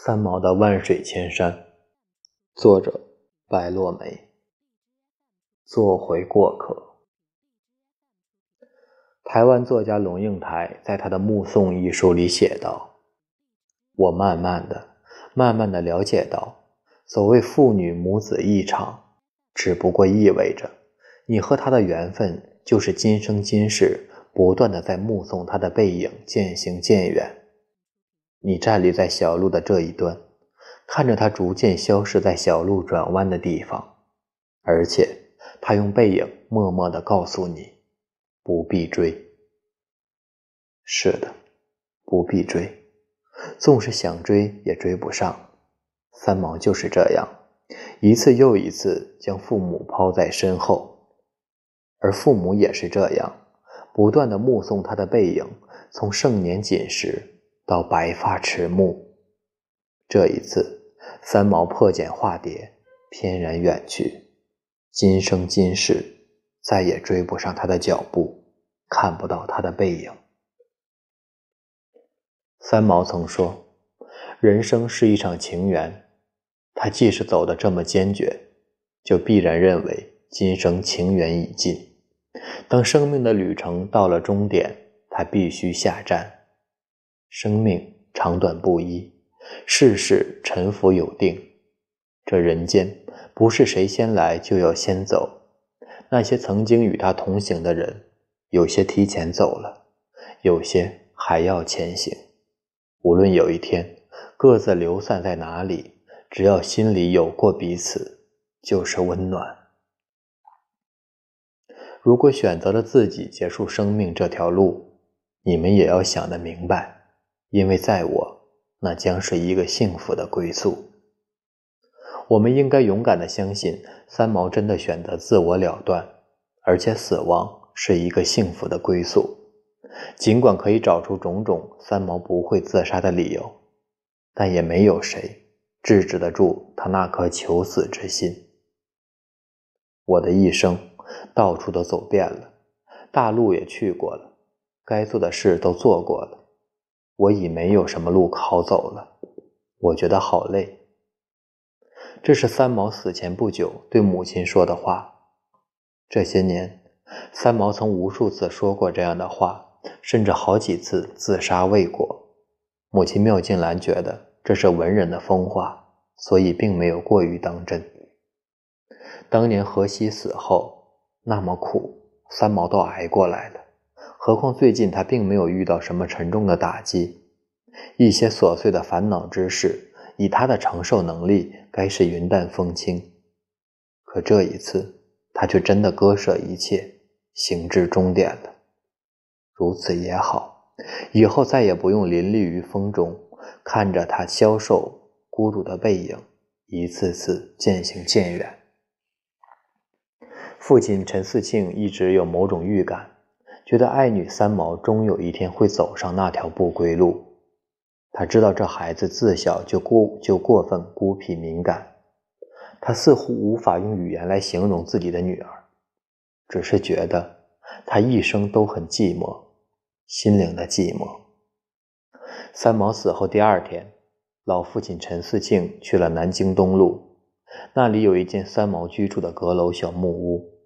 三毛的《万水千山》，作者白落梅。做回过客。台湾作家龙应台在他的《目送》一书里写道：“我慢慢的、慢慢的了解到，所谓父女母子一场，只不过意味着你和他的缘分，就是今生今世不断的在目送他的背影渐行渐远。”你站立在小路的这一端，看着他逐渐消失在小路转弯的地方，而且他用背影默默地告诉你：不必追。是的，不必追，纵使想追也追不上。三毛就是这样，一次又一次将父母抛在身后，而父母也是这样，不断地目送他的背影从盛年锦时。到白发迟暮，这一次，三毛破茧化蝶，翩然远去。今生今世，再也追不上他的脚步，看不到他的背影。三毛曾说：“人生是一场情缘。”他既是走得这么坚决，就必然认为今生情缘已尽。当生命的旅程到了终点，他必须下站。生命长短不一，世事沉浮有定。这人间不是谁先来就要先走。那些曾经与他同行的人，有些提前走了，有些还要前行。无论有一天各自流散在哪里，只要心里有过彼此，就是温暖。如果选择了自己结束生命这条路，你们也要想得明白。因为在我，那将是一个幸福的归宿。我们应该勇敢的相信，三毛真的选择自我了断，而且死亡是一个幸福的归宿。尽管可以找出种种三毛不会自杀的理由，但也没有谁制止得住他那颗求死之心。我的一生到处都走遍了，大陆也去过了，该做的事都做过了。我已没有什么路好走了，我觉得好累。这是三毛死前不久对母亲说的话。这些年，三毛曾无数次说过这样的话，甚至好几次自杀未果。母亲缪静兰觉得这是文人的疯话，所以并没有过于当真。当年荷西死后那么苦，三毛都挨过来了。何况最近他并没有遇到什么沉重的打击，一些琐碎的烦恼之事，以他的承受能力，该是云淡风轻。可这一次，他却真的割舍一切，行至终点了。如此也好，以后再也不用淋漓于风中，看着他消瘦孤独的背影，一次次渐行渐远。父亲陈思庆一直有某种预感。觉得爱女三毛终有一天会走上那条不归路。他知道这孩子自小就过就过分孤僻敏感，他似乎无法用语言来形容自己的女儿，只是觉得她一生都很寂寞，心灵的寂寞。三毛死后第二天，老父亲陈四庆去了南京东路，那里有一间三毛居住的阁楼小木屋。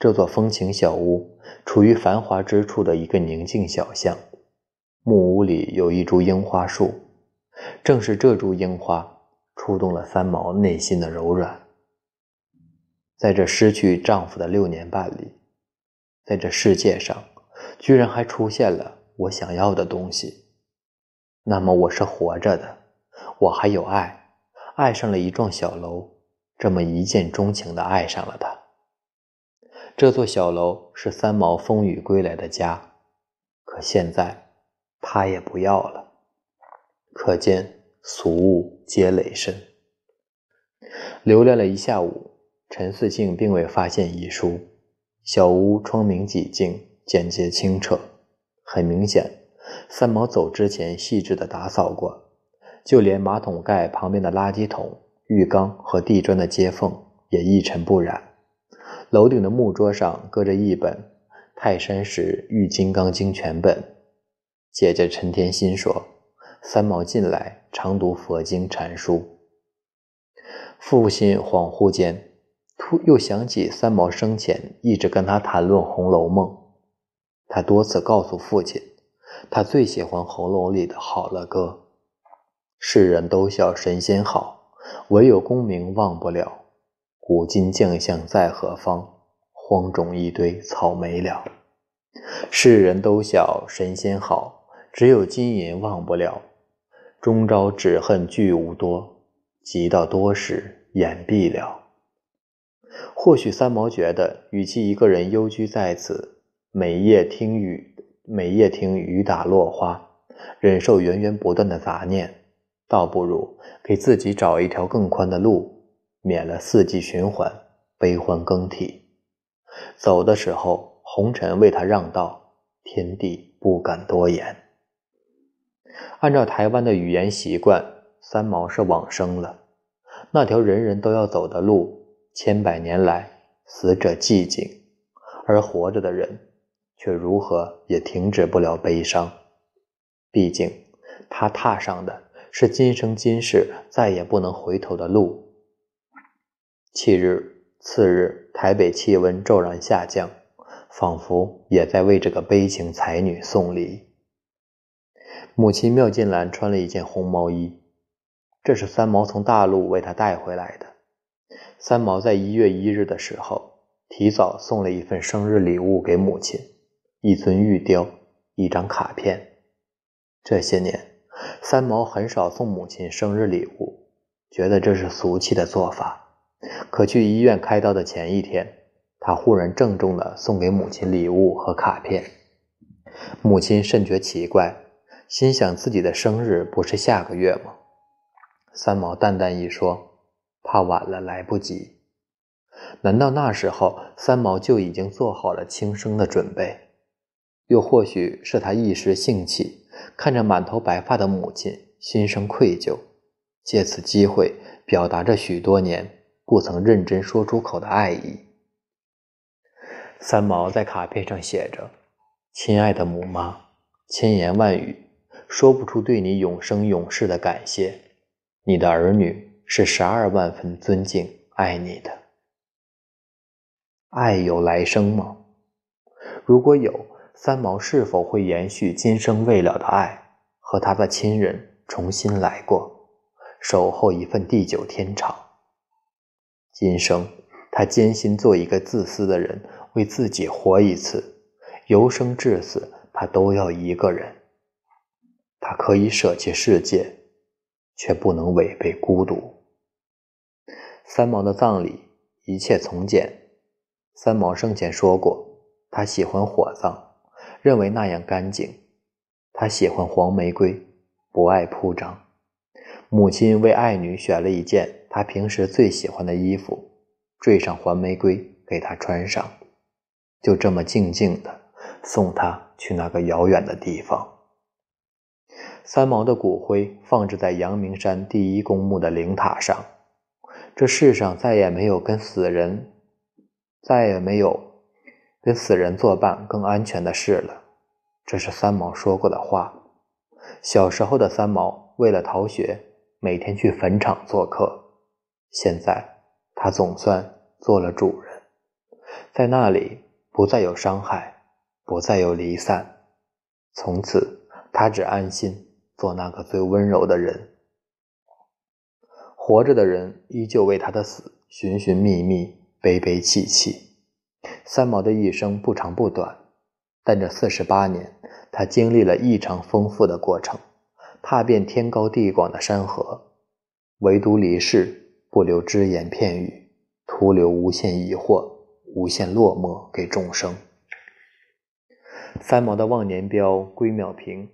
这座风情小屋处于繁华之处的一个宁静小巷，木屋里有一株樱花树，正是这株樱花触动了三毛内心的柔软。在这失去丈夫的六年半里，在这世界上居然还出现了我想要的东西，那么我是活着的，我还有爱，爱上了一幢小楼，这么一见钟情的爱上了它。这座小楼是三毛风雨归来的家，可现在他也不要了。可见俗物皆累深。留恋了一下午，陈四庆并未发现遗书。小屋窗明几净，简洁清澈。很明显，三毛走之前细致的打扫过，就连马桶盖旁边的垃圾桶、浴缸和地砖的接缝也一尘不染。楼顶的木桌上搁着一本《泰山石玉金刚经全本》。姐姐陈天心说：“三毛近来常读佛经禅书。父亲恍惚间，突又想起三毛生前一直跟他谈论《红楼梦》，他多次告诉父亲，他最喜欢《红楼》里的好了歌：“世人都笑神仙好，唯有功名忘不了。古今将相在何方？荒冢一堆草没了。世人都晓神仙好，只有金银忘不了。终朝只恨聚无多。”急到多时，眼闭了。或许三毛觉得，与其一个人幽居在此，每夜听雨，每夜听雨打落花，忍受源源不断的杂念，倒不如给自己找一条更宽的路，免了四季循环，悲欢更替。走的时候，红尘为他让道，天地不敢多言。按照台湾的语言习惯。三毛是往生了，那条人人都要走的路，千百年来死者寂静，而活着的人却如何也停止不了悲伤。毕竟他踏上的是今生今世再也不能回头的路。七日次日，台北气温骤然下降，仿佛也在为这个悲情才女送礼。母亲妙金兰穿了一件红毛衣。这是三毛从大陆为她带回来的。三毛在一月一日的时候，提早送了一份生日礼物给母亲，一尊玉雕，一张卡片。这些年，三毛很少送母亲生日礼物，觉得这是俗气的做法。可去医院开刀的前一天，他忽然郑重地送给母亲礼物和卡片。母亲甚觉奇怪，心想自己的生日不是下个月吗？三毛淡淡一说：“怕晚了来不及。”难道那时候三毛就已经做好了轻生的准备？又或许是他一时兴起，看着满头白发的母亲，心生愧疚，借此机会表达着许多年不曾认真说出口的爱意。三毛在卡片上写着：“亲爱的母妈，千言万语说不出对你永生永世的感谢。”你的儿女是十二万分尊敬爱你的，爱有来生吗？如果有，三毛是否会延续今生未了的爱，和他的亲人重新来过，守候一份地久天长？今生他艰辛做一个自私的人，为自己活一次，由生至死，他都要一个人。他可以舍弃世界。却不能违背孤独。三毛的葬礼一切从简。三毛生前说过，他喜欢火葬，认为那样干净。他喜欢黄玫瑰，不爱铺张。母亲为爱女选了一件他平时最喜欢的衣服，缀上黄玫瑰给他穿上，就这么静静的送他去那个遥远的地方。三毛的骨灰放置在阳明山第一公墓的灵塔上。这世上再也没有跟死人，再也没有跟死人作伴更安全的事了。这是三毛说过的话。小时候的三毛为了逃学，每天去坟场做客。现在他总算做了主人，在那里不再有伤害，不再有离散。从此，他只安心。做那个最温柔的人，活着的人依旧为他的死寻寻觅觅、悲悲戚戚。三毛的一生不长不短，但这四十八年，他经历了异常丰富的过程，踏遍天高地广的山河，唯独离世不留只言片语，徒留无限疑惑、无限落寞给众生。三毛的忘年标归淼平。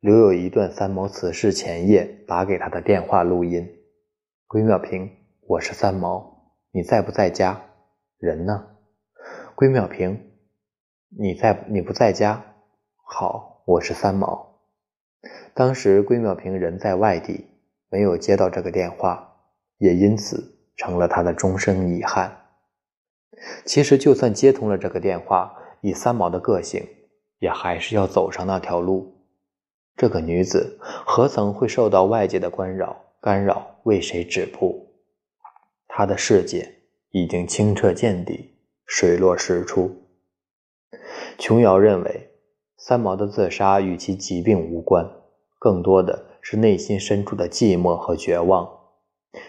留有一段三毛辞世前夜打给他的电话录音。归淼平，我是三毛，你在不在家？人呢？归淼平，你在？你不在家？好，我是三毛。当时归淼平人在外地，没有接到这个电话，也因此成了他的终生遗憾。其实，就算接通了这个电话，以三毛的个性，也还是要走上那条路。这个女子何曾会受到外界的干扰？干扰为谁止步？她的世界已经清澈见底，水落石出。琼瑶认为，三毛的自杀与其疾病无关，更多的是内心深处的寂寞和绝望。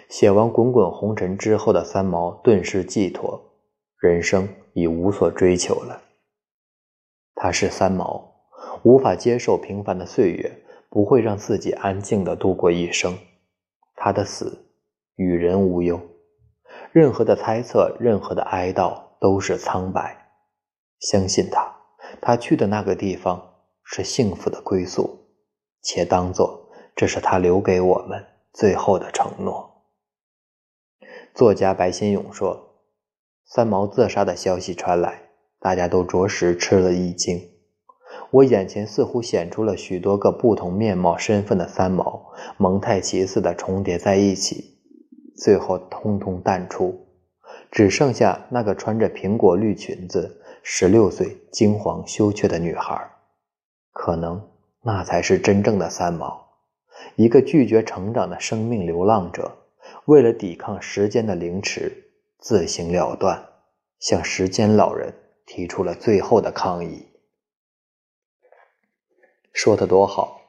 写完《滚滚红尘》之后的三毛顿时寄托，人生已无所追求了。他是三毛，无法接受平凡的岁月，不会让自己安静的度过一生。他的死与人无忧，任何的猜测，任何的哀悼都是苍白。相信他，他去的那个地方是幸福的归宿，且当作这是他留给我们最后的承诺。作家白先勇说：“三毛自杀的消息传来，大家都着实吃了一惊。”我眼前似乎显出了许多个不同面貌、身份的三毛，蒙太奇似的重叠在一起，最后通通淡出，只剩下那个穿着苹果绿裙子、十六岁、惊惶羞怯的女孩。可能那才是真正的三毛，一个拒绝成长的生命流浪者，为了抵抗时间的凌迟，自行了断，向时间老人提出了最后的抗议。说的多好！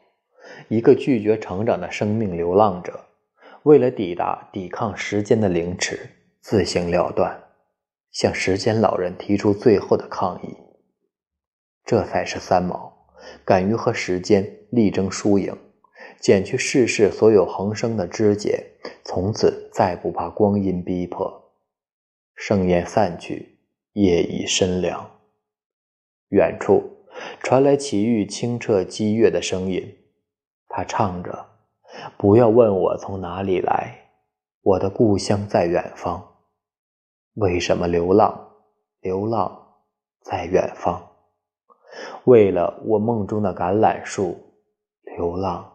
一个拒绝成长的生命流浪者，为了抵达抵抗时间的凌迟，自行了断，向时间老人提出最后的抗议。这才是三毛，敢于和时间力争输赢，剪去世事所有横生的枝节，从此再不怕光阴逼迫。盛宴散去，夜已深凉，远处。传来奇遇清澈激越的声音，他唱着：“不要问我从哪里来，我的故乡在远方。为什么流浪？流浪在远方。为了我梦中的橄榄树，流浪，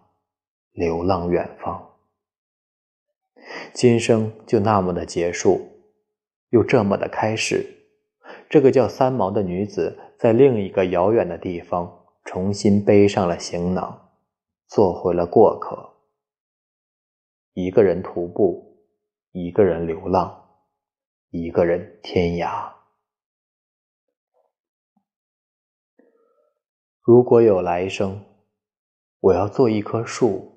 流浪远方。今生就那么的结束，又这么的开始。这个叫三毛的女子。”在另一个遥远的地方，重新背上了行囊，做回了过客。一个人徒步，一个人流浪，一个人天涯。如果有来生，我要做一棵树，